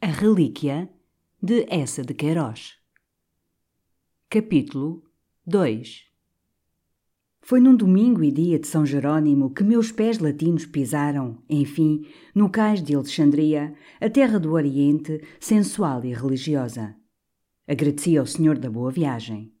A Relíquia de Essa de Queiroz. Capítulo 2 Foi num domingo e dia de São Jerônimo que meus pés latinos pisaram, enfim, no cais de Alexandria, a terra do Oriente, sensual e religiosa. Agradeci ao Senhor da boa viagem.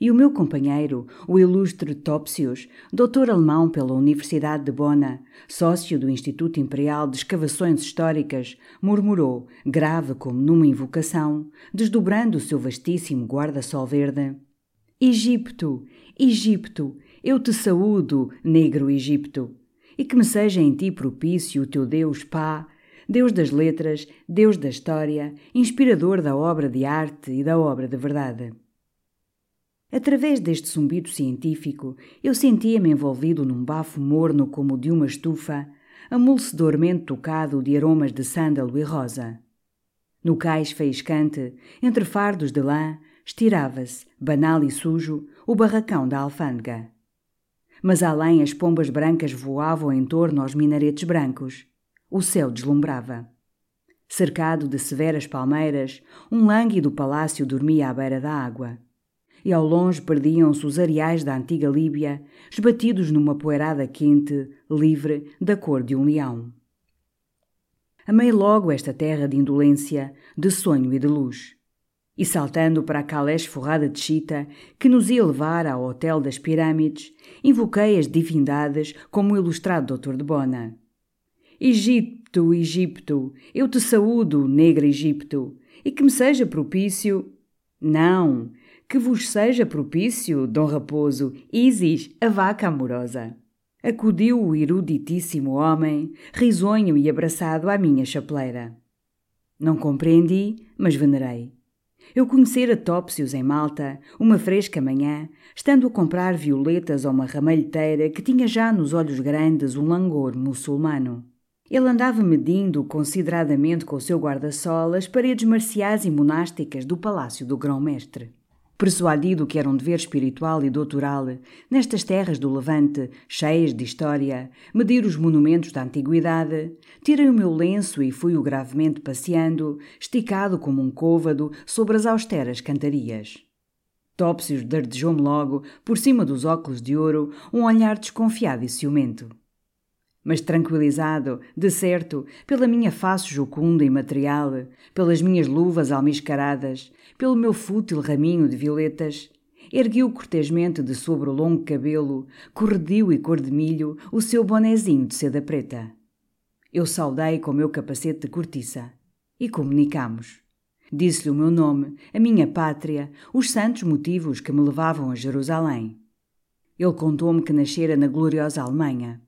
E o meu companheiro, o ilustre Topsius, doutor alemão pela Universidade de Bona, sócio do Instituto Imperial de Escavações Históricas, murmurou, grave como numa invocação, desdobrando o seu vastíssimo guarda-sol verde: Egipto, Egipto, eu te saúdo, negro Egipto, e que me seja em ti propício o teu Deus Pá, Deus das letras, Deus da história, inspirador da obra de arte e da obra de verdade. Através deste zumbido científico, eu sentia-me envolvido num bafo morno como o de uma estufa, amolecedormente tocado de aromas de sândalo e rosa. No cais faiscante, entre fardos de lã, estirava-se, banal e sujo, o barracão da alfândega. Mas além as pombas brancas voavam em torno aos minaretes brancos. O céu deslumbrava. Cercado de severas palmeiras, um lânguido palácio dormia à beira da água e ao longe perdiam-se os areais da antiga Líbia, esbatidos numa poeirada quente, livre, da cor de um leão. Amei logo esta terra de indolência, de sonho e de luz. E saltando para a calé esforrada de chita, que nos ia levar ao Hotel das Pirâmides, invoquei as divindades como o ilustrado doutor de Bona. Egipto, Egipto, eu te saúdo, negra Egipto, e que me seja propício. Não, que vos seja propício, Dom Raposo, Isis, a vaca amorosa. Acudiu o eruditíssimo homem, risonho e abraçado à minha chapeleira. Não compreendi, mas venerei. Eu conhecera Topsius em Malta, uma fresca manhã, estando a comprar violetas a uma ramalheteira que tinha já nos olhos grandes um langor muçulmano. Ele andava medindo consideradamente com o seu guarda-sol as paredes marciais e monásticas do palácio do grão-mestre. Persuadido que era um dever espiritual e doutoral, nestas terras do Levante, cheias de história, medir os monumentos da antiguidade, tirei o meu lenço e fui-o gravemente passeando, esticado como um côvado sobre as austeras cantarias. Topsius dardejou-me logo, por cima dos óculos de ouro, um olhar desconfiado e ciumento mas tranquilizado, de certo, pela minha face jocunda e material, pelas minhas luvas almiscaradas, pelo meu fútil raminho de violetas, ergueu cortesmente de sobre o longo cabelo, corredio e cor de milho, o seu bonezinho de seda preta. Eu saudei com o meu capacete de cortiça e comunicamos. Disse-lhe o meu nome, a minha pátria, os santos motivos que me levavam a Jerusalém. Ele contou-me que nascera na gloriosa Alemanha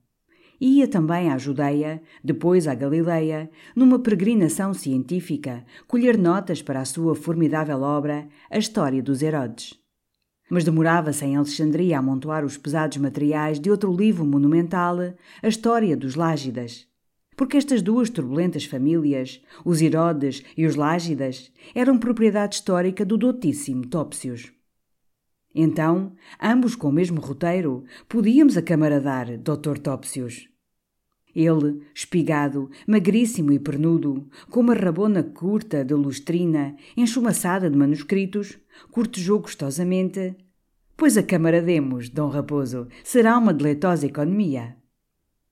ia também à Judeia, depois à Galileia, numa peregrinação científica, colher notas para a sua formidável obra, A História dos Herodes. Mas demorava-se em Alexandria a amontoar os pesados materiais de outro livro monumental, A História dos Lágidas. Porque estas duas turbulentas famílias, os Herodes e os Lágidas, eram propriedade histórica do dotíssimo Topsius. Então, ambos com o mesmo roteiro, podíamos acamaradar Dr. Topsius. Ele, espigado, magríssimo e pernudo, com uma rabona curta de lustrina, enchumaçada de manuscritos, cortejou gostosamente. Pois a camarademos, Dom Raposo, será uma deleitosa economia.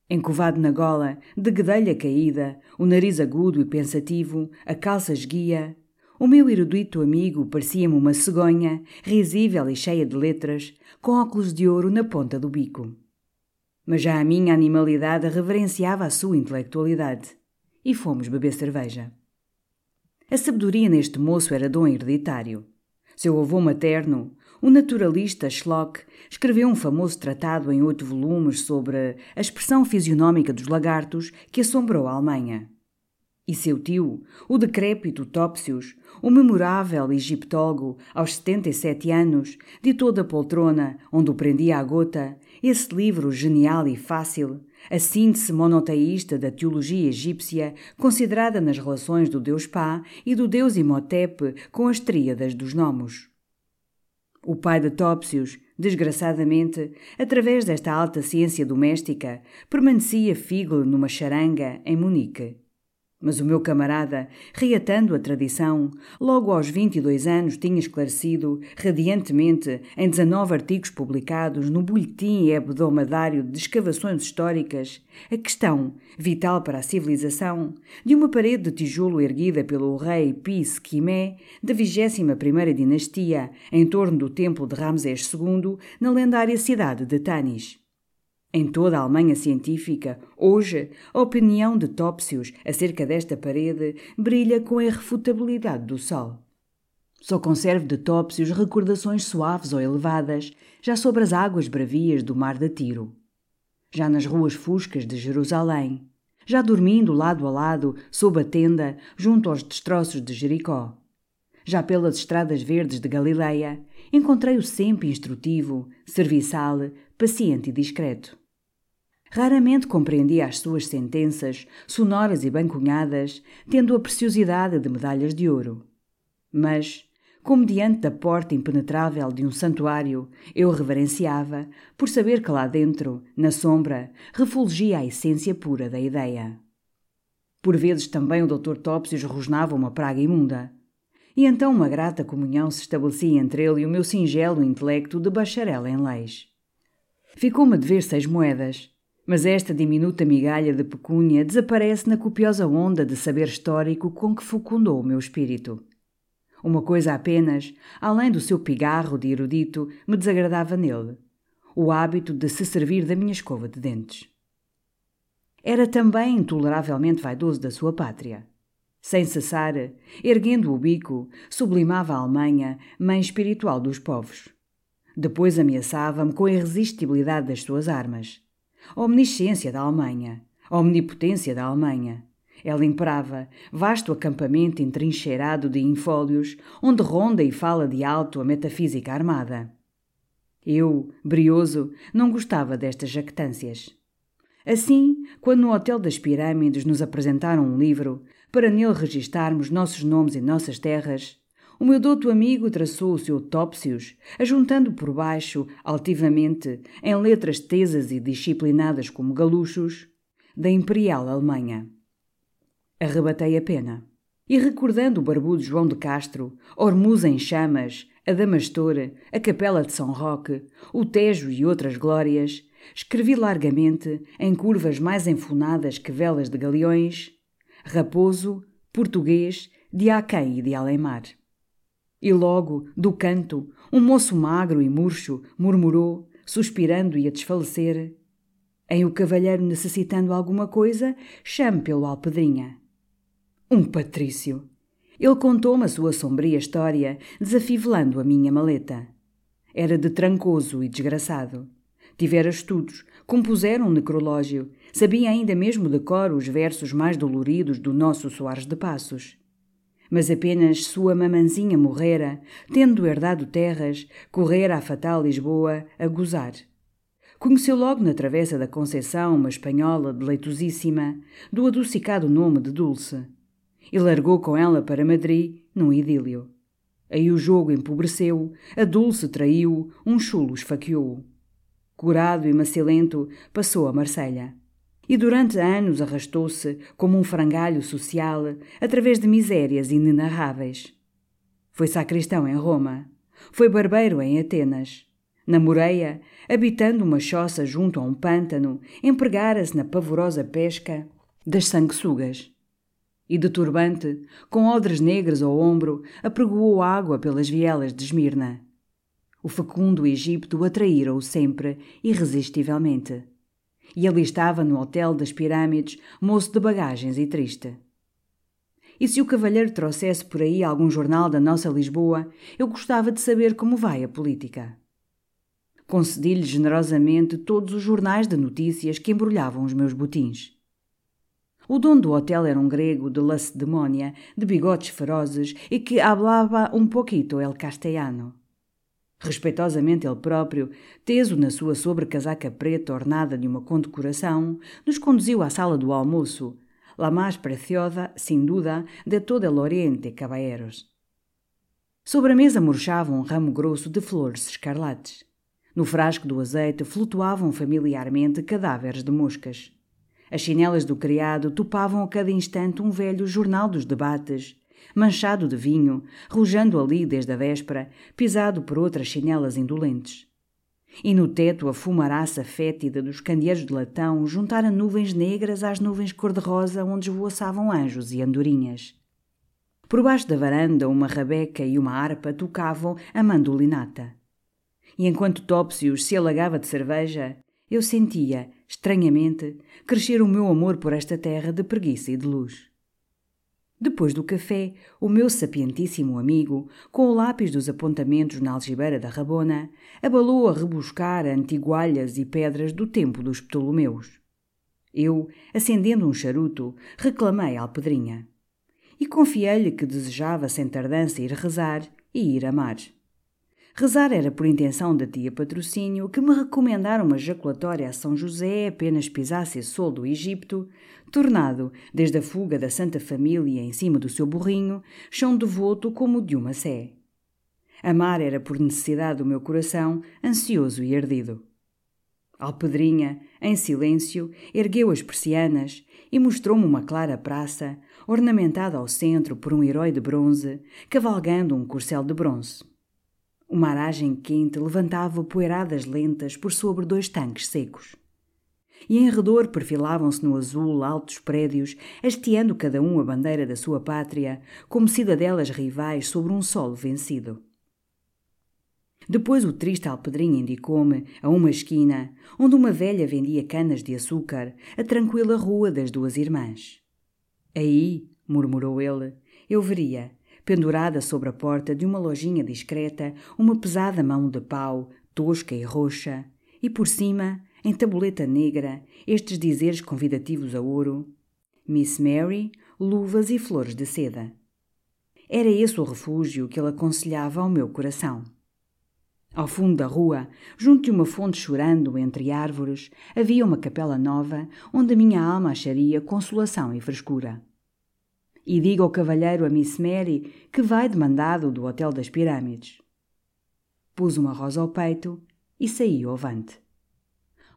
Encovado na gola, de guedelha caída, o nariz agudo e pensativo, a calça esguia, o meu erudito amigo parecia-me uma cegonha, risível e cheia de letras, com óculos de ouro na ponta do bico. Mas já a minha animalidade reverenciava a sua intelectualidade. E fomos beber cerveja. A sabedoria neste moço era dom hereditário. Seu avô materno, o naturalista Schlock, escreveu um famoso tratado em oito volumes sobre a expressão fisionómica dos lagartos que assombrou a Alemanha. E seu tio, o decrépito Topsius, o memorável egiptólogo, aos 77 anos, ditou da poltrona, onde o prendia a gota, esse livro genial e fácil, a síntese monoteísta da teologia egípcia, considerada nas relações do deus Pá e do deus Imhotep com as tríadas dos gnomos. O pai de Topsius, desgraçadamente, através desta alta ciência doméstica, permanecia figle numa charanga em Munique. Mas o meu camarada, reatando a tradição, logo aos 22 anos tinha esclarecido, radiantemente, em 19 artigos publicados no Boletim Hebdomadário de Escavações Históricas, a questão, vital para a civilização, de uma parede de tijolo erguida pelo rei Pis Quimé, da 21ª dinastia, em torno do templo de Ramsés II, na lendária cidade de Tanis. Em toda a Alemanha científica, hoje, a opinião de Topsius acerca desta parede brilha com a irrefutabilidade do sol. Só conservo de Topsius recordações suaves ou elevadas, já sobre as águas bravias do mar de Tiro. Já nas ruas fuscas de Jerusalém. Já dormindo lado a lado, sob a tenda, junto aos destroços de Jericó. Já pelas estradas verdes de Galileia, encontrei-o sempre instrutivo, serviçal, paciente e discreto. Raramente compreendia as suas sentenças, sonoras e bem cunhadas, tendo a preciosidade de medalhas de ouro. Mas, como diante da porta impenetrável de um santuário, eu reverenciava, por saber que lá dentro, na sombra, refulgia a essência pura da ideia. Por vezes também o Dr. Topsius rosnava uma praga imunda. E então uma grata comunhão se estabelecia entre ele e o meu singelo intelecto de bacharel em leis. Ficou-me a dever seis moedas, mas esta diminuta migalha de pecúnia desaparece na copiosa onda de saber histórico com que fecundou o meu espírito. Uma coisa apenas, além do seu pigarro de erudito, me desagradava nele: o hábito de se servir da minha escova de dentes. Era também intoleravelmente vaidoso da sua pátria. Sem cessar, erguendo o bico, sublimava a Alemanha, mãe espiritual dos povos. Depois ameaçava-me com a irresistibilidade das suas armas omnisciência da Alemanha, omnipotência da Alemanha. Ela imperava, vasto acampamento entrincheirado de infólios, onde ronda e fala de alto a metafísica armada. Eu, brioso, não gostava destas jactâncias. Assim, quando no Hotel das Pirâmides nos apresentaram um livro, para nele registarmos nossos nomes e nossas terras, o meu douto amigo traçou o seu Topsius, ajuntando por baixo, altivamente, em letras tesas e disciplinadas como galuchos, da Imperial Alemanha. Arrebatei a pena. E recordando o barbudo João de Castro, Ormuz em chamas, a Damastor, a Capela de São Roque, o Tejo e outras glórias, escrevi largamente, em curvas mais enfunadas que velas de galeões, Raposo, português, de Aquém e de Alemar. E logo, do canto, um moço magro e murcho murmurou, suspirando e a desfalecer: Em o cavalheiro necessitando alguma coisa, chame pelo Alpedrinha. Um patrício! Ele contou-me a sua sombria história, desafivelando a minha maleta. Era de trancoso e desgraçado. Tivera estudos, compusera um necrológio, sabia ainda mesmo de cor os versos mais doloridos do nosso Soares de Passos mas apenas sua mamanzinha morrera, tendo herdado terras, correra à fatal Lisboa a gozar. Conheceu logo na travessa da Conceição uma espanhola deleitosíssima, do adocicado nome de Dulce, e largou com ela para Madrid num idílio. Aí o jogo empobreceu, a Dulce traiu, um chulo esfaqueou. Curado e macilento, passou a Marselha e durante anos arrastou-se como um frangalho social através de misérias inenarráveis. Foi sacristão em Roma, foi barbeiro em Atenas. Namorei-a, habitando uma choça junto a um pântano, empregara-se na pavorosa pesca das sanguessugas. E de turbante, com odres negras ao ombro, apregoou água pelas vielas de Esmirna. O fecundo Egito atraíra-o sempre, irresistivelmente. E ali estava no hotel das pirâmides, moço de bagagens e triste. E se o cavalheiro trouxesse por aí algum jornal da nossa Lisboa, eu gostava de saber como vai a política. Concedi-lhe generosamente todos os jornais de notícias que embrulhavam os meus botins. O dono do hotel era um grego de Lacedemónia, de bigodes ferozes e que hablava um pouquito el castellano. Respeitosamente ele próprio, teso na sua sobrecasaca preta ornada de uma condecoração, nos conduziu à sala do almoço, la mais preciosa, sem dúvida, de todo el Oriente, caballeros. Sobre a mesa murchava um ramo grosso de flores escarlates. No frasco do azeite flutuavam familiarmente cadáveres de moscas. As chinelas do criado topavam a cada instante um velho jornal dos debates, manchado de vinho, rojando ali desde a véspera, pisado por outras chinelas indolentes. E no teto a fumaraça fétida dos candeeiros de latão juntara nuvens negras às nuvens cor-de-rosa onde esvoaçavam anjos e andorinhas. Por baixo da varanda uma rabeca e uma harpa tocavam a mandolinata. E enquanto Topsius se alagava de cerveja, eu sentia, estranhamente, crescer o meu amor por esta terra de preguiça e de luz. Depois do café, o meu sapientíssimo amigo, com o lápis dos apontamentos na algibeira da rabona, abalou a rebuscar antigualhas e pedras do tempo dos Ptolomeus. Eu, acendendo um charuto, reclamei a Alpedrinha. E confiei-lhe que desejava sem tardança ir rezar e ir amar. Rezar era por intenção da tia Patrocínio que me recomendara uma jaculatória a São José apenas pisasse a sol do Egito, tornado, desde a fuga da Santa Família em cima do seu burrinho, chão devoto como de uma sé. Amar era por necessidade do meu coração, ansioso e ardido. Alpedrinha, em silêncio, ergueu as persianas e mostrou-me uma clara praça, ornamentada ao centro por um herói de bronze, cavalgando um corcel de bronze. Uma aragem quente levantava poeiradas lentas por sobre dois tanques secos e em redor perfilavam-se no azul altos prédios, hasteando cada um a bandeira da sua pátria, como cidadelas rivais sobre um solo vencido. Depois o triste alpedrinho indicou-me, a uma esquina, onde uma velha vendia canas de açúcar, a tranquila rua das duas irmãs. Aí, murmurou ele, eu veria, pendurada sobre a porta de uma lojinha discreta, uma pesada mão de pau, tosca e roxa, e por cima, em tabuleta negra, estes dizeres convidativos a ouro: Miss Mary, luvas e flores de seda. Era esse o refúgio que ele aconselhava ao meu coração. Ao fundo da rua, junto de uma fonte chorando entre árvores, havia uma capela nova onde a minha alma acharia consolação e frescura. E diga ao cavalheiro a Miss Mary que vai demandado do Hotel das Pirâmides. Pus uma rosa ao peito e saí ao vante.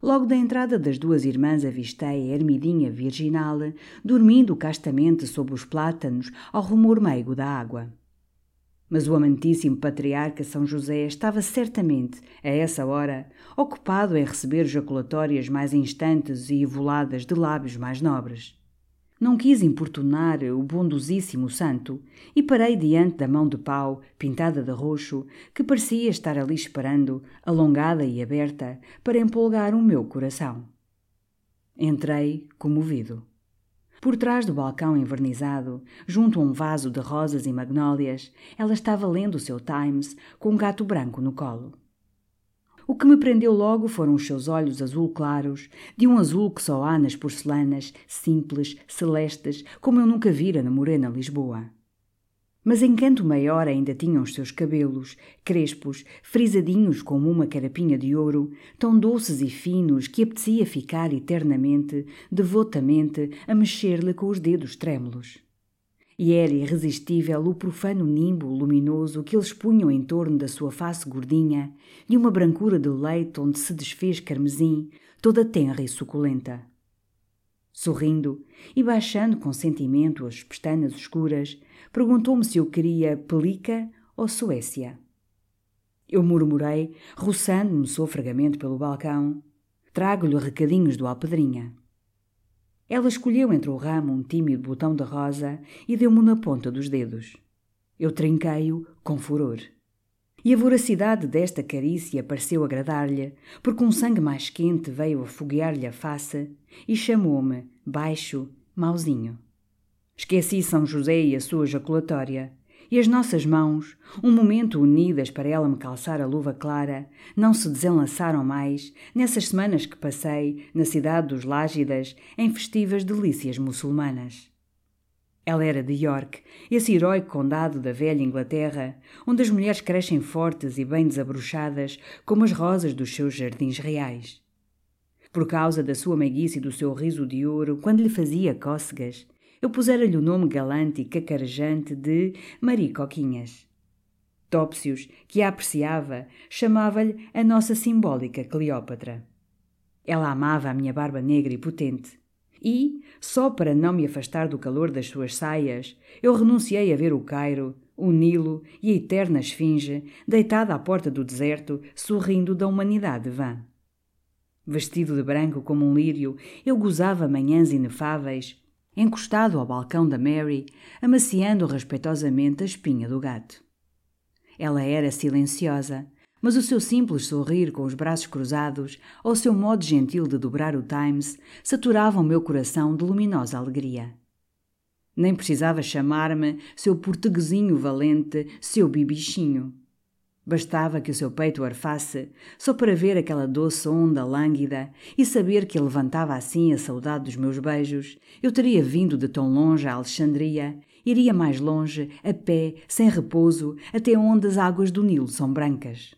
Logo da entrada das duas irmãs avistei a ermidinha virginal, dormindo castamente sob os plátanos ao rumor meigo da água. Mas o amantíssimo patriarca São José estava certamente, a essa hora, ocupado em receber jaculatórias mais instantes e evoladas de lábios mais nobres. Não quis importunar o bondosíssimo santo e parei diante da mão de pau, pintada de roxo, que parecia estar ali esperando, alongada e aberta, para empolgar o meu coração. Entrei, comovido. Por trás do balcão envernizado, junto a um vaso de rosas e magnólias, ela estava lendo o seu Times com um gato branco no colo. O que me prendeu logo foram os seus olhos azul claros, de um azul que só há nas porcelanas, simples, celestes, como eu nunca vira na morena Lisboa. Mas encanto maior ainda tinham os seus cabelos, crespos, frisadinhos como uma carapinha de ouro, tão doces e finos que apetecia ficar eternamente, devotamente, a mexer-lhe com os dedos trêmulos e era irresistível o profano nimbo luminoso que eles punham em torno da sua face gordinha e uma brancura de leite onde se desfez carmesim, toda tenra e suculenta. Sorrindo e baixando com sentimento as pestanas escuras, perguntou-me se eu queria Pelica ou Suécia. Eu murmurei, roçando-me sofregamente pelo balcão. Trago-lhe recadinhos do Alpedrinha. Ela escolheu entre o ramo um tímido botão de rosa e deu-me na ponta dos dedos. Eu trinquei-o com furor. E a voracidade desta carícia pareceu agradar-lhe, porque um sangue mais quente veio afoguear-lhe a face e chamou-me, baixo, mauzinho. Esqueci São José e a sua jaculatória, e as nossas mãos, um momento unidas para ela me calçar a luva clara, não se desenlaçaram mais nessas semanas que passei na cidade dos Lágidas em festivas delícias muçulmanas. Ela era de York, esse heróico condado da velha Inglaterra, onde as mulheres crescem fortes e bem desabrochadas como as rosas dos seus jardins reais. Por causa da sua meiguice e do seu riso de ouro, quando lhe fazia cócegas, eu pusera-lhe o nome galante e cacarejante de Maria Coquinhas. Topsius, que a apreciava, chamava-lhe a nossa simbólica Cleópatra. Ela amava a minha barba negra e potente. E, só para não me afastar do calor das suas saias, eu renunciei a ver o Cairo, o Nilo e a eterna esfinge, deitada à porta do deserto, sorrindo da humanidade vã. Vestido de branco como um lírio, eu gozava manhãs inefáveis, encostado ao balcão da Mary, amaciando respeitosamente a espinha do gato. Ela era silenciosa, mas o seu simples sorrir com os braços cruzados ou o seu modo gentil de dobrar o Times saturavam meu coração de luminosa alegria. Nem precisava chamar-me seu portuguesinho valente, seu bibichinho. Bastava que o seu peito arfasse, só para ver aquela doce onda lânguida e saber que levantava assim a saudade dos meus beijos. Eu teria vindo de tão longe a Alexandria, iria mais longe, a pé, sem repouso, até onde as águas do Nilo são brancas.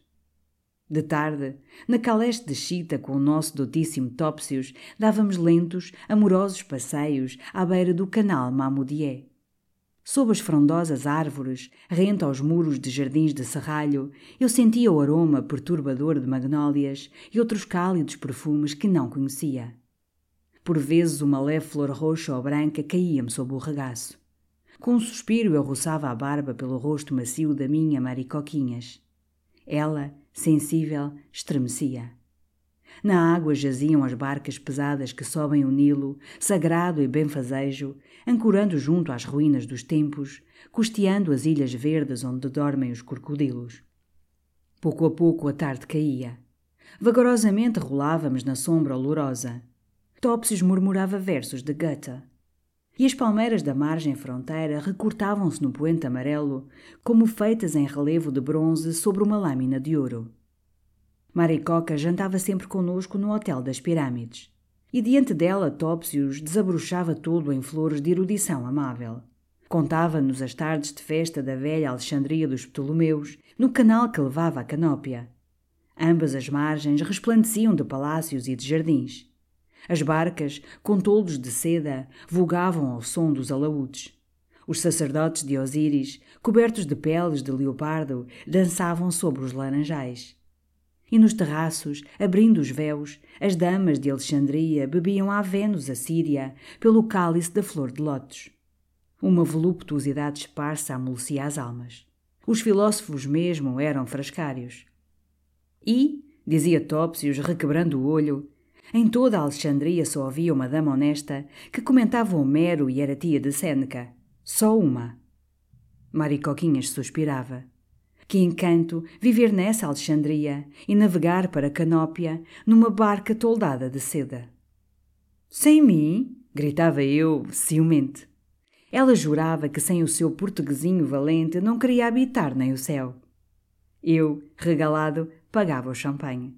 De tarde, na caleste de chita com o nosso dotíssimo Topsius, dávamos lentos, amorosos passeios à beira do canal Mamudié. Sob as frondosas árvores, rente aos muros de jardins de serralho, eu sentia o aroma perturbador de magnólias e outros cálidos perfumes que não conhecia. Por vezes uma leve flor roxa ou branca caía-me sob o regaço. Com um suspiro eu roçava a barba pelo rosto macio da minha Maricoquinhas. Ela, sensível, estremecia. Na água jaziam as barcas pesadas que sobem o Nilo, sagrado e benfazejo, ancorando junto às ruínas dos tempos, custeando as ilhas verdes onde dormem os crocodilos. Pouco a pouco a tarde caía. Vagarosamente rolávamos na sombra olorosa. Topsius murmurava versos de Goethe. E as palmeiras da margem fronteira recortavam-se no poente amarelo, como feitas em relevo de bronze sobre uma lâmina de ouro. Maricoca jantava sempre conosco no Hotel das Pirâmides. E diante dela Topsius desabrochava todo em flores de erudição amável. Contava-nos as tardes de festa da velha Alexandria dos Ptolomeus, no canal que levava à Canópia. Ambas as margens resplandeciam de palácios e de jardins. As barcas, com toldos de seda, vogavam ao som dos alaúdes. Os sacerdotes de Osíris, cobertos de peles de leopardo, dançavam sobre os laranjais. E nos terraços, abrindo os véus, as damas de Alexandria bebiam à Vênus a Síria pelo cálice da flor de lótus. Uma voluptuosidade esparsa amolecia as almas. Os filósofos mesmo eram frascários. E, dizia Topsius, requebrando o olho, em toda a Alexandria só havia uma dama honesta que comentava Homero e era tia de Sêneca. Só uma. Maricoquinhas suspirava. Que encanto viver nessa Alexandria e navegar para Canópia numa barca toldada de seda. Sem mim? gritava eu, ciumente. Ela jurava que sem o seu portuguesinho valente não queria habitar nem o céu. Eu, regalado, pagava o champanhe.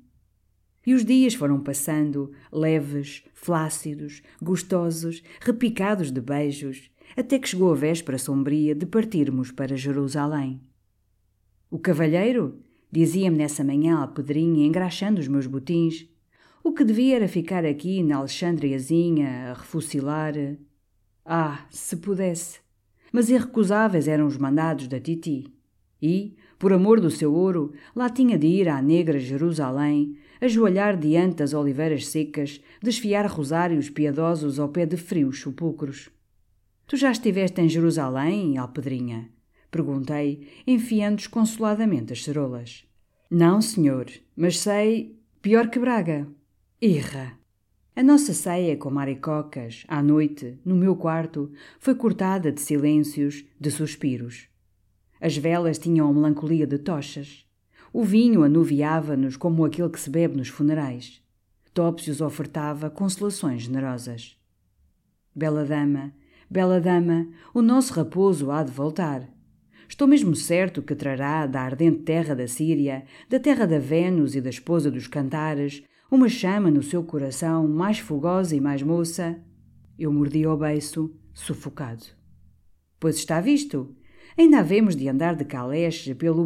E os dias foram passando, leves, flácidos, gostosos, repicados de beijos, até que chegou a véspera sombria de partirmos para Jerusalém. O cavalheiro? Dizia-me nessa manhã a Pedrinha, engraxando os meus botins. O que devia era ficar aqui na Alexandriazinha a refucilar. Ah, se pudesse! Mas irrecusáveis eram os mandados da Titi. E, por amor do seu ouro, lá tinha de ir à negra Jerusalém, ajoelhar diante das oliveiras secas, desfiar rosários piedosos ao pé de frios sepulcros. Tu já estiveste em Jerusalém, Alpedrinha? Perguntei, enfiando desconsoladamente as cerolas. Não, senhor, mas sei pior que Braga. Irra. A nossa ceia com maricocas, à noite, no meu quarto, foi cortada de silêncios, de suspiros. As velas tinham a melancolia de tochas. O vinho anuviava-nos como aquele que se bebe nos funerais. Topsius ofertava consolações generosas. Bela dama, bela dama, o nosso raposo há de voltar. Estou mesmo certo que trará da ardente terra da Síria, da terra da Vênus e da esposa dos cantares, uma chama no seu coração mais fogosa e mais moça. Eu mordi o beiço, sufocado. Pois está visto. Ainda havemos de andar de caleche pelo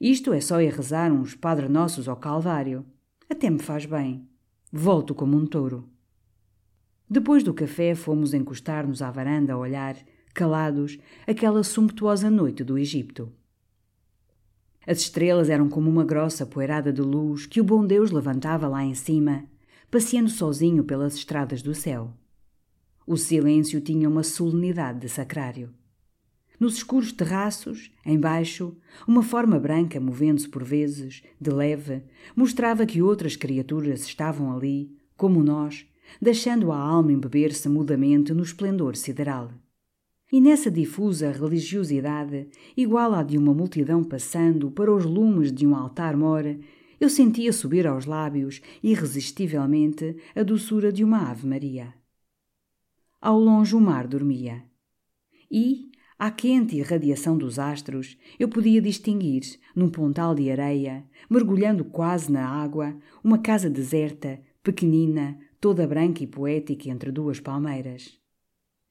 Isto é só ir rezar uns Padre Nossos ao Calvário. Até me faz bem. Volto como um touro. Depois do café, fomos encostar-nos à varanda a olhar, calados, aquela sumptuosa noite do Egito. As estrelas eram como uma grossa poeirada de luz que o bom Deus levantava lá em cima, passeando sozinho pelas estradas do céu. O silêncio tinha uma solenidade de sacrário. Nos escuros terraços, embaixo, uma forma branca movendo-se por vezes, de leve, mostrava que outras criaturas estavam ali, como nós, deixando a alma embeber-se mudamente no esplendor sideral. E nessa difusa religiosidade, igual à de uma multidão passando para os lumes de um altar-mor, eu sentia subir aos lábios, irresistivelmente, a doçura de uma Ave-Maria. Ao longe o mar dormia. E, à quente irradiação dos astros, eu podia distinguir, num pontal de areia, mergulhando quase na água, uma casa deserta, pequenina, toda branca e poética entre duas palmeiras.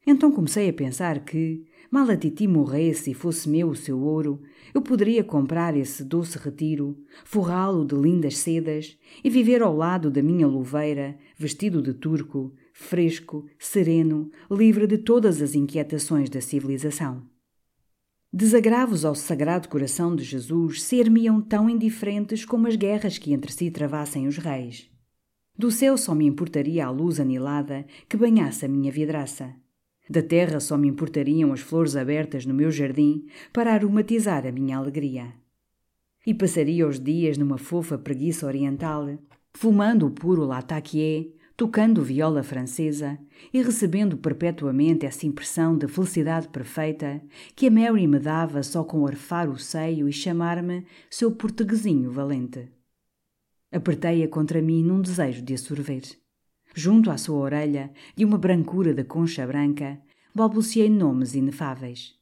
Então comecei a pensar que, mal a Titi morresse e fosse meu o seu ouro, eu poderia comprar esse doce retiro, forrá-lo de lindas sedas e viver ao lado da minha luveira, vestido de turco, fresco, sereno, livre de todas as inquietações da civilização. Desagravos ao Sagrado Coração de Jesus ser-me-iam tão indiferentes como as guerras que entre si travassem os reis. Do céu só me importaria a luz anilada que banhasse a minha vidraça. Da terra só me importariam as flores abertas no meu jardim para aromatizar a minha alegria. E passaria os dias numa fofa preguiça oriental, fumando o puro lataquié tocando viola francesa e recebendo perpetuamente essa impressão de felicidade perfeita que a Mary me dava só com arfar o seio e chamar-me seu portuguesinho valente. Apertei-a contra mim num desejo de a sorver. Junto à sua orelha, de uma brancura da concha branca, balbuciei nomes inefáveis.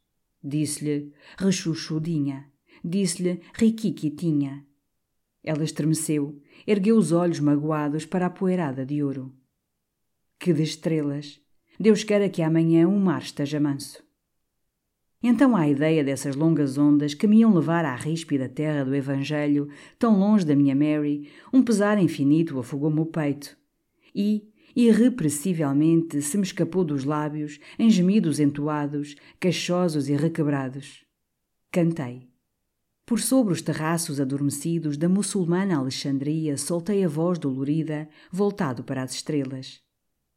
Disse-lhe, rechuchudinha, disse-lhe Rikiki tinha. Ela estremeceu, ergueu os olhos magoados para a poeirada de ouro. Que de estrelas! Deus queira que amanhã o mar esteja manso. Então a ideia dessas longas ondas que me iam levar à ríspida terra do Evangelho, tão longe da minha Mary, um pesar infinito afogou-me o peito. E, irrepressivelmente, se me escapou dos lábios, em gemidos entoados, queixosos e requebrados. Cantei. Por sobre os terraços adormecidos da muçulmana Alexandria soltei a voz dolorida, voltado para as estrelas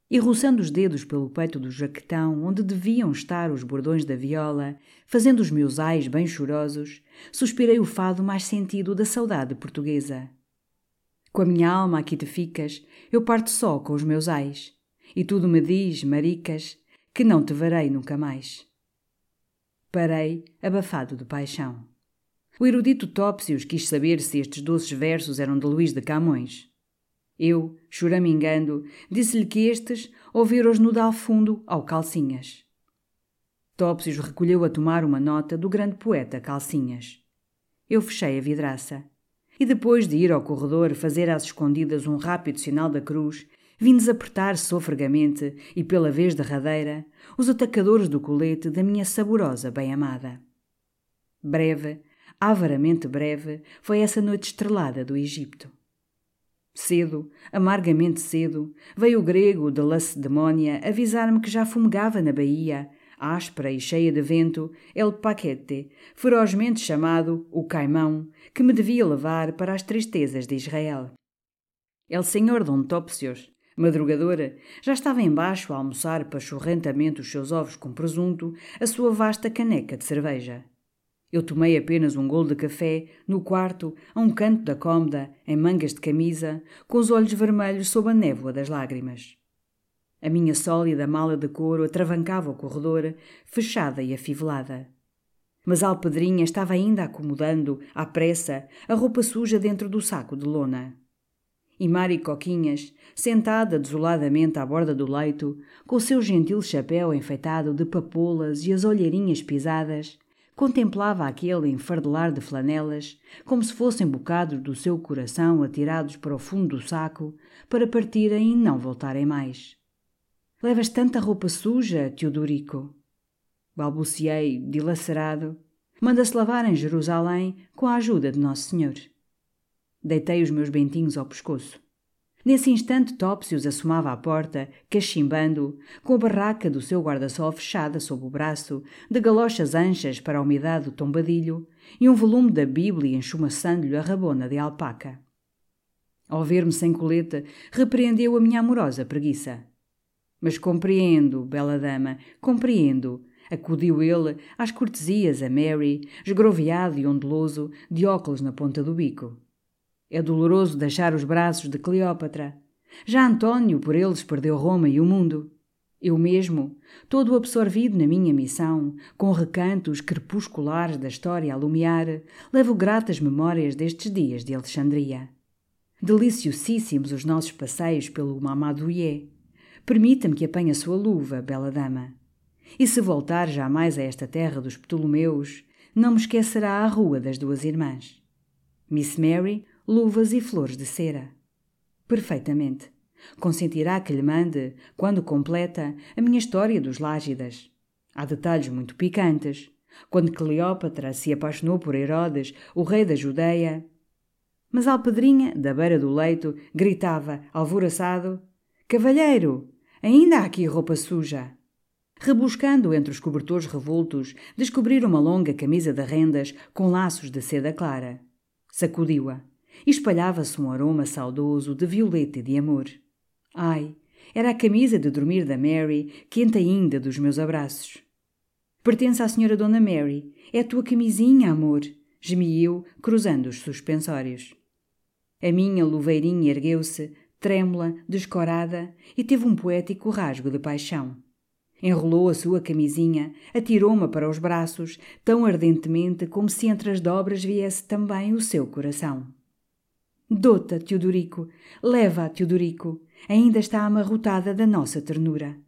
e roçando os dedos pelo peito do jaquetão onde deviam estar os bordões da viola, fazendo os meus ais bem chorosos, suspirei o fado mais sentido da saudade portuguesa. Com a minha alma aqui te ficas, eu parto só com os meus ais, e tudo me diz, maricas, que não te verei nunca mais. Parei, abafado de paixão. O erudito Topsius quis saber se estes doces versos eram de Luís de Camões. Eu, choramingando, disse-lhe que estes ouviram-os no dal fundo ao Calcinhas. Topsius recolheu a tomar uma nota do grande poeta Calcinhas. Eu fechei a vidraça. E depois de ir ao corredor fazer às escondidas um rápido sinal da cruz, vim desapertar sofregamente e pela vez derradeira os atacadores do colete da minha saborosa bem-amada. Breve, avaramente breve, foi essa noite estrelada do Egito. Cedo, amargamente cedo, veio o grego de Lacedemónia avisar-me que já fumegava na baía, áspera e cheia de vento, El Paquete, ferozmente chamado o Caimão, que me devia levar para as tristezas de Israel. El Senhor Dom Topsius, madrugadora, já estava embaixo a almoçar pachorrentamente os seus ovos com presunto, a sua vasta caneca de cerveja. Eu tomei apenas um golo de café, no quarto, a um canto da cômoda, em mangas de camisa, com os olhos vermelhos sob a névoa das lágrimas. A minha sólida mala de couro atravancava o corredor, fechada e afivelada. Mas Alpedrinha estava ainda acomodando, à pressa, a roupa suja dentro do saco de lona. E Mari Coquinhas, sentada desoladamente à borda do leito, com o seu gentil chapéu enfeitado de papolas e as olheirinhas pisadas, contemplava aquele enfardelar de flanelas como se fossem bocados do seu coração atirados para o fundo do saco para partirem e não voltarem mais. Levas tanta roupa suja, Teodorico? Balbuciei, dilacerado. Manda-se lavar em Jerusalém com a ajuda de Nosso Senhor. Deitei os meus bentinhos ao pescoço. Nesse instante, Topsius assomava à porta, cachimbando, com a barraca do seu guarda-sol fechada sob o braço, de galochas anchas para a umidade do tombadilho, e um volume da Bíblia enchumaçando-lhe a rabona de alpaca. Ao ver-me sem coleta, repreendeu a minha amorosa preguiça. Mas compreendo, bela dama, compreendo, acudiu ele às cortesias a Mary, esgroviado e onduloso, de óculos na ponta do bico. É doloroso deixar os braços de Cleópatra. Já Antônio por eles perdeu Roma e o mundo. Eu mesmo, todo absorvido na minha missão, com recantos crepusculares da história a lumiar, levo gratas memórias destes dias de Alexandria. Deliciosíssimos os nossos passeios pelo Mamadouié. Permita-me que apanhe a sua luva, bela dama. E se voltar jamais a esta terra dos Ptolomeus, não me esquecerá a rua das duas irmãs. Miss Mary luvas e flores de cera. Perfeitamente. Consentirá que lhe mande, quando completa, a minha história dos Lágidas. Há detalhes muito picantes. Quando Cleópatra se apaixonou por Herodes, o rei da Judeia. Mas Alpedrinha, da beira do leito, gritava, alvoroçado: Cavalheiro, ainda há aqui roupa suja. Rebuscando entre os cobertores revoltos, descobriram uma longa camisa de rendas com laços de seda clara. Sacudiu-a e espalhava-se um aroma saudoso de violeta e de amor. Ai, era a camisa de dormir da Mary, quente ainda dos meus abraços. Pertence à senhora Dona Mary. É a tua camisinha, amor, gemi eu, cruzando os suspensórios. A minha luveirinha ergueu-se, trêmula, descorada, e teve um poético rasgo de paixão. Enrolou a sua camisinha, atirou-me para os braços, tão ardentemente como se entre as dobras viesse também o seu coração. Dota, Teodorico, leva-a, Teodorico. Ainda está amarrotada da nossa ternura.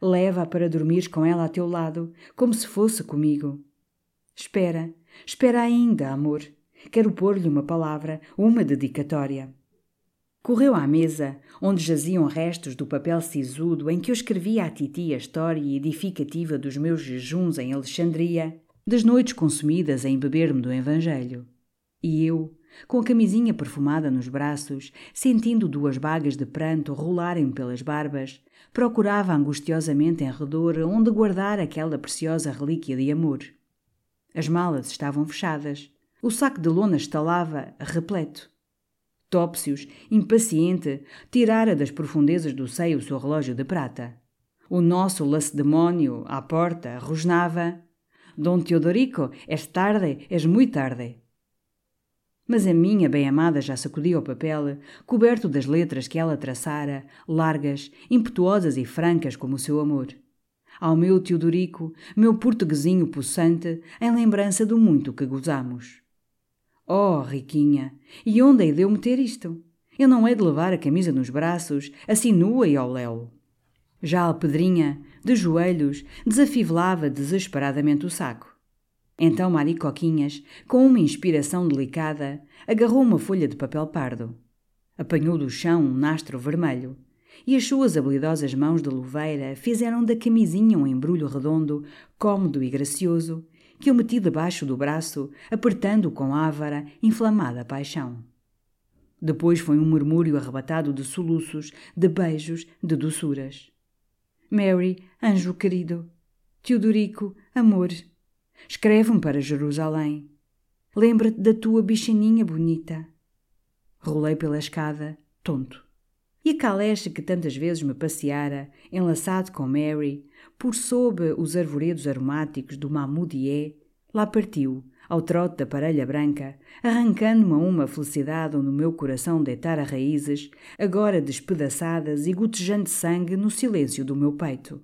Leva-a para dormires com ela a teu lado, como se fosse comigo. Espera, espera ainda, amor. Quero pôr-lhe uma palavra, uma dedicatória. Correu à mesa, onde jaziam restos do papel sisudo em que eu escrevia à titi a história edificativa dos meus jejuns em Alexandria, das noites consumidas em beber-me do Evangelho. E eu, com a camisinha perfumada nos braços, sentindo duas bagas de pranto rolarem pelas barbas, procurava angustiosamente em redor onde guardar aquela preciosa relíquia de amor. As malas estavam fechadas. O saco de lona estalava, repleto. Topsius, impaciente, tirara das profundezas do seio o seu relógio de prata. O nosso lacedemónio, à porta, rosnava: Dom Teodorico, és tarde, és muito tarde. Mas a minha bem-amada já sacudia o papel, coberto das letras que ela traçara, largas, impetuosas e francas como o seu amor. Ao meu Teodorico, meu portuguesinho possante, em lembrança do muito que gozamos. Oh, riquinha, e onde hei de eu meter isto? Eu não hei de levar a camisa nos braços, assim nua e ao léu. Já a Alpedrinha, de joelhos, desafivelava desesperadamente o saco. Então Mari Coquinhas, com uma inspiração delicada, agarrou uma folha de papel pardo. Apanhou do chão um nastro vermelho. E as suas habilidosas mãos de luveira fizeram da camisinha um embrulho redondo, cômodo e gracioso, que eu meti debaixo do braço, apertando com ávara, inflamada paixão. Depois foi um murmúrio arrebatado de soluços, de beijos, de doçuras. Mary, anjo querido. Teodorico, amor. Escreve-me para Jerusalém. Lembra-te da tua bichaninha bonita. Rolei pela escada, tonto. E a caleche que tantas vezes me passeara, enlaçado com Mary, por sob os arvoredos aromáticos do Mamoudier, lá partiu, ao trote da parelha branca, arrancando-me a uma felicidade onde o meu coração deitara raízes, agora despedaçadas e gotejando sangue no silêncio do meu peito.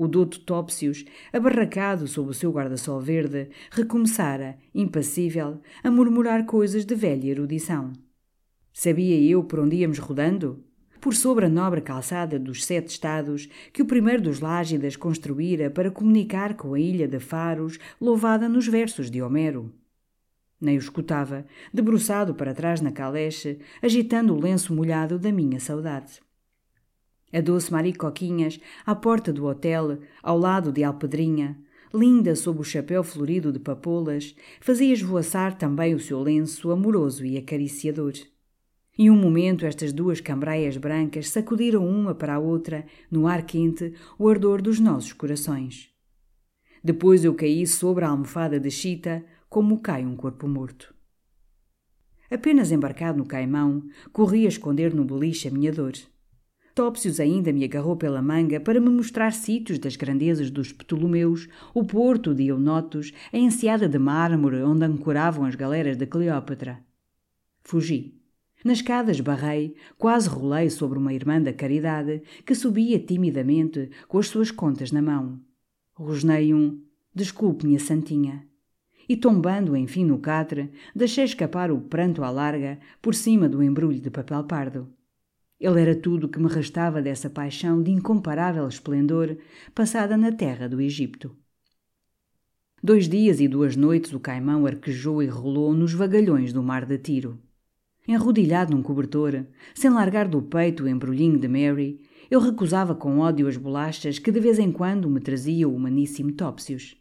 O douto Topsius, abarracado sob o seu guarda-sol verde, recomeçara, impassível, a murmurar coisas de velha erudição. Sabia eu por onde íamos rodando? Por sobre a nobre calçada dos sete estados que o primeiro dos Lágidas construíra para comunicar com a ilha de Faros, louvada nos versos de Homero. Nem o escutava, debruçado para trás na caleche, agitando o lenço molhado da minha saudade. A doce Maricoquinhas, à porta do hotel, ao lado de Alpedrinha, linda sob o chapéu florido de papoulas, fazia esvoaçar também o seu lenço amoroso e acariciador. E um momento estas duas cambraias brancas sacudiram uma para a outra, no ar quente, o ardor dos nossos corações. Depois eu caí sobre a almofada de chita, como cai um corpo morto. Apenas embarcado no caimão, corri a esconder no beliche a minha dor. Topsius ainda me agarrou pela manga para me mostrar sítios das grandezas dos Ptolomeus, o porto de Eunotos, a enseada de mármore onde ancoravam as galeras de Cleópatra. Fugi. Nas escadas barrei, quase rolei sobre uma irmã da caridade que subia timidamente com as suas contas na mão. Rosnei um Desculpe, minha santinha. E tombando enfim no catre, deixei escapar o pranto à larga por cima do embrulho de papel pardo. Ele era tudo o que me restava dessa paixão de incomparável esplendor passada na terra do Egito. Dois dias e duas noites o caimão arquejou e rolou nos vagalhões do mar de Tiro. Enrodilhado num cobertor, sem largar do peito o embrulhinho de Mary, eu recusava com ódio as bolachas que de vez em quando me trazia o humaníssimo Topsius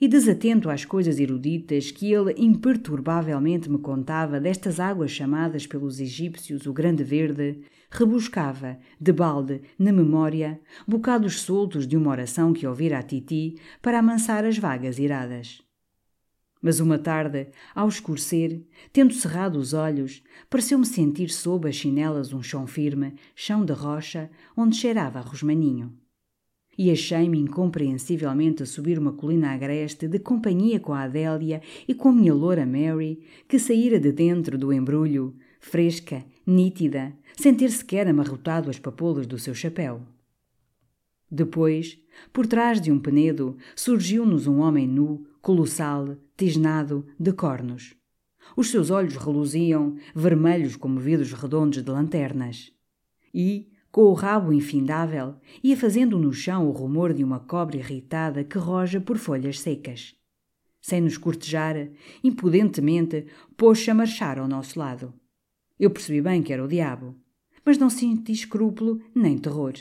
e desatento às coisas eruditas que ele imperturbavelmente me contava destas águas chamadas pelos egípcios o Grande Verde, rebuscava, de balde, na memória, bocados soltos de uma oração que ouvira a Titi para amansar as vagas iradas. Mas uma tarde, ao escurecer, tendo cerrado os olhos, pareceu-me sentir sob as chinelas um chão firme, chão de rocha, onde cheirava a rosmaninho e achei-me incompreensivelmente a subir uma colina agreste de companhia com a Adélia e com a minha loura Mary, que saíra de dentro do embrulho, fresca, nítida, sem ter sequer amarrotado as papoulas do seu chapéu. Depois, por trás de um penedo, surgiu-nos um homem nu, colossal, tisnado, de cornos. Os seus olhos reluziam, vermelhos como vidros redondos de lanternas. E, com o rabo infindável, ia fazendo no chão o rumor de uma cobra irritada que roja por folhas secas. Sem nos cortejar, impudentemente pôs-se a marchar ao nosso lado. Eu percebi bem que era o diabo, mas não senti escrúpulo nem terror.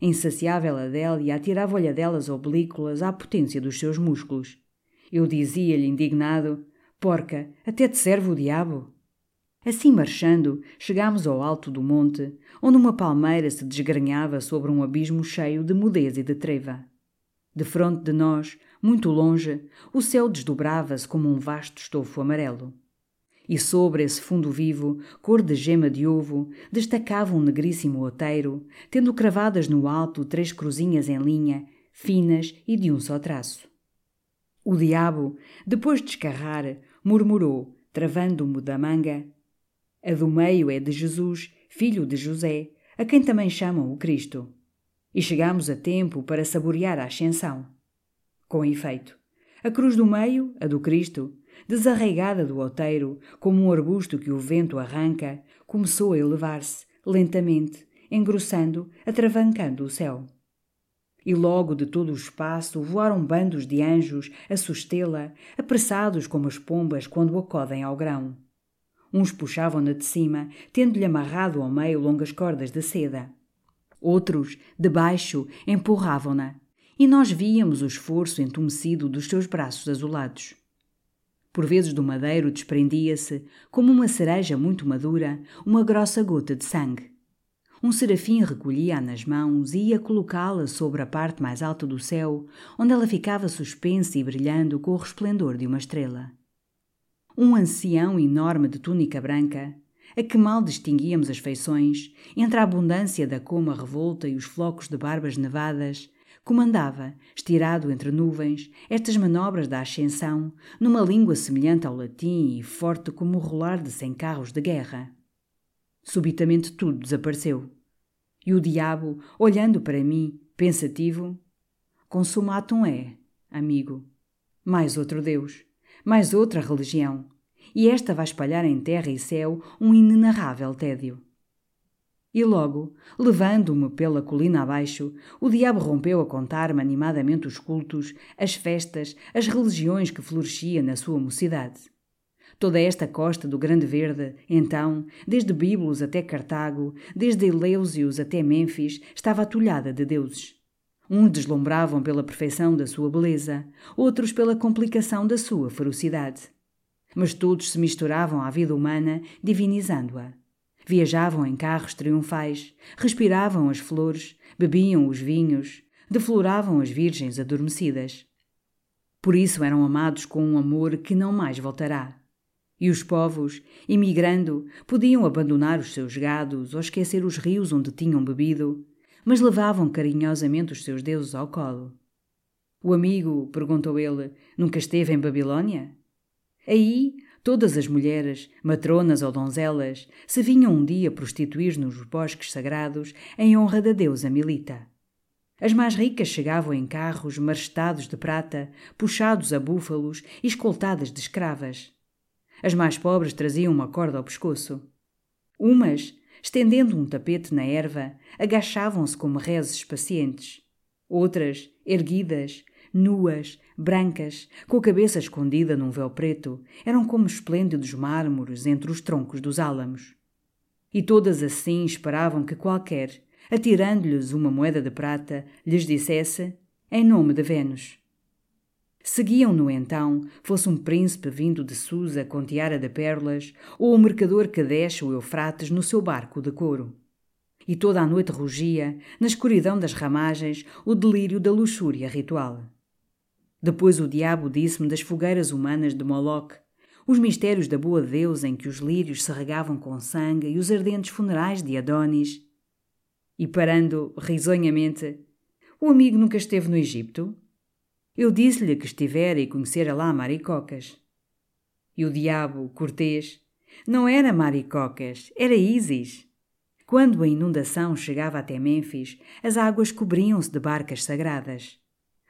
Insaciável Adélia atirava delas oblíquas à potência dos seus músculos. Eu dizia-lhe indignado: Porca, até te serve o diabo? Assim marchando, chegámos ao alto do monte, onde uma palmeira se desgrenhava sobre um abismo cheio de mudez e de treva. De fronte de nós, muito longe, o céu desdobrava-se como um vasto estofo amarelo. E sobre esse fundo vivo, cor de gema de ovo, destacava um negríssimo outeiro, tendo cravadas no alto três cruzinhas em linha, finas e de um só traço. O diabo, depois de escarrar, murmurou, travando-mo da manga: A do meio é de Jesus, filho de José, a quem também chamam o Cristo. E chegamos a tempo para saborear a ascensão. Com efeito, a cruz do meio, a do Cristo, desarraigada do outeiro, como um arbusto que o vento arranca, começou a elevar-se, lentamente, engrossando, atravancando o céu. E logo de todo o espaço voaram bandos de anjos a sustê-la, apressados como as pombas quando acodem ao grão. Uns puxavam-na de cima, tendo-lhe amarrado ao meio longas cordas de seda. Outros, de baixo, empurravam-na, e nós víamos o esforço entumecido dos seus braços azulados. Por vezes do madeiro desprendia-se, como uma cereja muito madura, uma grossa gota de sangue. Um serafim recolhia-a nas mãos e ia colocá-la sobre a parte mais alta do céu, onde ela ficava suspensa e brilhando com o resplendor de uma estrela. Um ancião enorme de túnica branca, a que mal distinguíamos as feições, entre a abundância da coma revolta e os flocos de barbas nevadas, comandava, estirado entre nuvens, estas manobras da ascensão, numa língua semelhante ao latim e forte como o rolar de cem carros de guerra. Subitamente tudo desapareceu. E o diabo, olhando para mim, pensativo, consumatum é, amigo. Mais outro Deus, mais outra religião, e esta vai espalhar em terra e céu um inenarrável tédio. E logo, levando-me pela colina abaixo, o diabo rompeu a contar-me animadamente os cultos, as festas, as religiões que florescia na sua mocidade. Toda esta costa do Grande Verde, então, desde Bíbulos até Cartago, desde Eleusios até Mênfis, estava atulhada de deuses. Uns deslumbravam pela perfeição da sua beleza, outros pela complicação da sua ferocidade. Mas todos se misturavam à vida humana, divinizando-a. Viajavam em carros triunfais, respiravam as flores, bebiam os vinhos, defloravam as virgens adormecidas. Por isso eram amados com um amor que não mais voltará. E os povos, emigrando, podiam abandonar os seus gados ou esquecer os rios onde tinham bebido, mas levavam carinhosamente os seus deuses ao colo. O amigo, perguntou ele, nunca esteve em Babilônia? Aí Todas as mulheres, matronas ou donzelas, se vinham um dia prostituir nos bosques sagrados em honra da deusa Milita. As mais ricas chegavam em carros marchetados de prata, puxados a búfalos e escoltadas de escravas. As mais pobres traziam uma corda ao pescoço. Umas, estendendo um tapete na erva, agachavam-se como rezes pacientes. Outras, erguidas, nuas, brancas, com a cabeça escondida num véu preto, eram como esplêndidos mármores entre os troncos dos álamos. E todas assim esperavam que qualquer, atirando-lhes uma moeda de prata, lhes dissesse: Em nome de Vênus. Seguiam-no então, fosse um príncipe vindo de Susa com tiara de pérolas, ou o um mercador que desce o Eufrates no seu barco de couro. E toda a noite rugia, na escuridão das ramagens, o delírio da luxúria ritual. Depois o diabo disse-me das fogueiras humanas de Moloch, os mistérios da boa deusa em que os lírios se regavam com sangue e os ardentes funerais de Adonis. E parando risonhamente, o amigo nunca esteve no Egito? Eu disse-lhe que estivera e conhecera lá maricocas. E o diabo, cortês, não era maricocas, era Ísis. Quando a inundação chegava até Mênfis, as águas cobriam-se de barcas sagradas.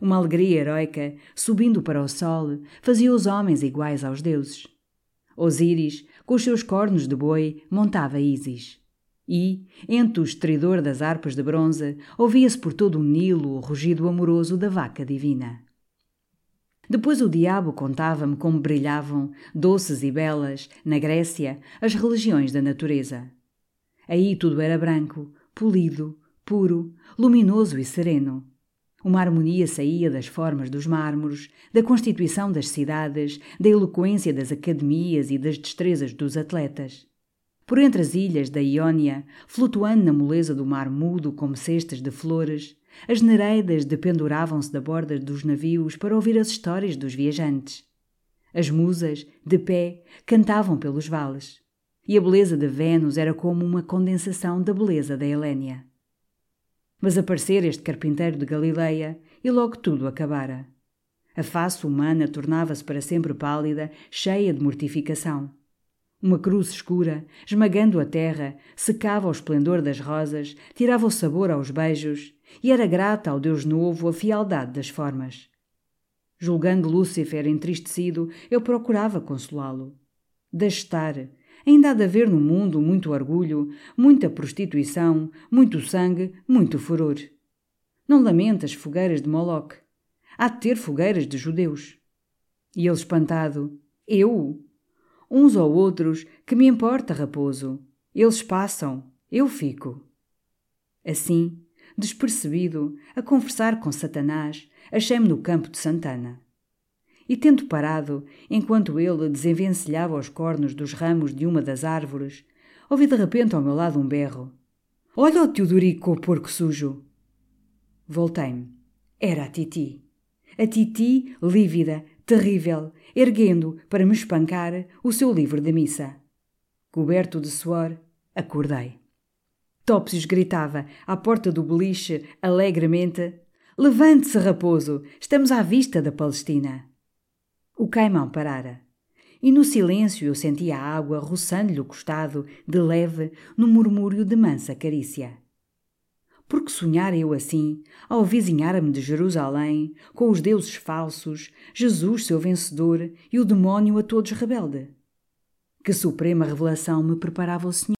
Uma alegria heroica, subindo para o sol, fazia os homens iguais aos deuses. Osíris, com os seus cornos de boi, montava Ísis. E, entre o estridor das harpas de bronze, ouvia-se por todo o Nilo o rugido amoroso da vaca divina. Depois o diabo contava-me como brilhavam, doces e belas, na Grécia, as religiões da natureza. Aí tudo era branco, polido, puro, luminoso e sereno. Uma harmonia saía das formas dos mármores, da constituição das cidades, da eloquência das academias e das destrezas dos atletas. Por entre as ilhas da Iônia, flutuando na moleza do mar mudo como cestas de flores, as nereidas dependuravam-se da borda dos navios para ouvir as histórias dos viajantes. As musas, de pé, cantavam pelos vales. E a beleza de Vênus era como uma condensação da beleza da Helénia. Mas aparecer este carpinteiro de Galileia e logo tudo acabara. A face humana tornava-se para sempre pálida, cheia de mortificação. Uma cruz escura, esmagando a terra, secava o esplendor das rosas, tirava o sabor aos beijos, e era grata ao Deus novo a fialdade das formas. Julgando Lúcifer entristecido, eu procurava consolá-lo. Deixe estar. Ainda há de haver no mundo muito orgulho, muita prostituição, muito sangue, muito furor. Não lamenta as fogueiras de Moloque. Há de ter fogueiras de judeus. E ele espantado: Eu? uns ou outros, que me importa, raposo. Eles passam, eu fico. Assim, despercebido, a conversar com Satanás, achei-me no campo de Santana. E tendo parado, enquanto ele desenvencilhava os cornos dos ramos de uma das árvores, ouvi de repente ao meu lado um berro. Olha o Teodorico, porco sujo! Voltei-me. Era a Titi. A Titi, lívida, terrível, erguendo, para me espancar, o seu livro de missa. Coberto de suor, acordei. Topsius gritava, à porta do beliche, alegremente: Levante-se, raposo! Estamos à vista da Palestina! O caimão parara. E no silêncio eu sentia a água roçando-lhe o costado, de leve, no murmúrio de mansa carícia. Porque sonhar eu assim, ao vizinhar-me de Jerusalém, com os deuses falsos, Jesus seu vencedor e o demónio a todos rebelde? Que suprema revelação me preparava o Senhor?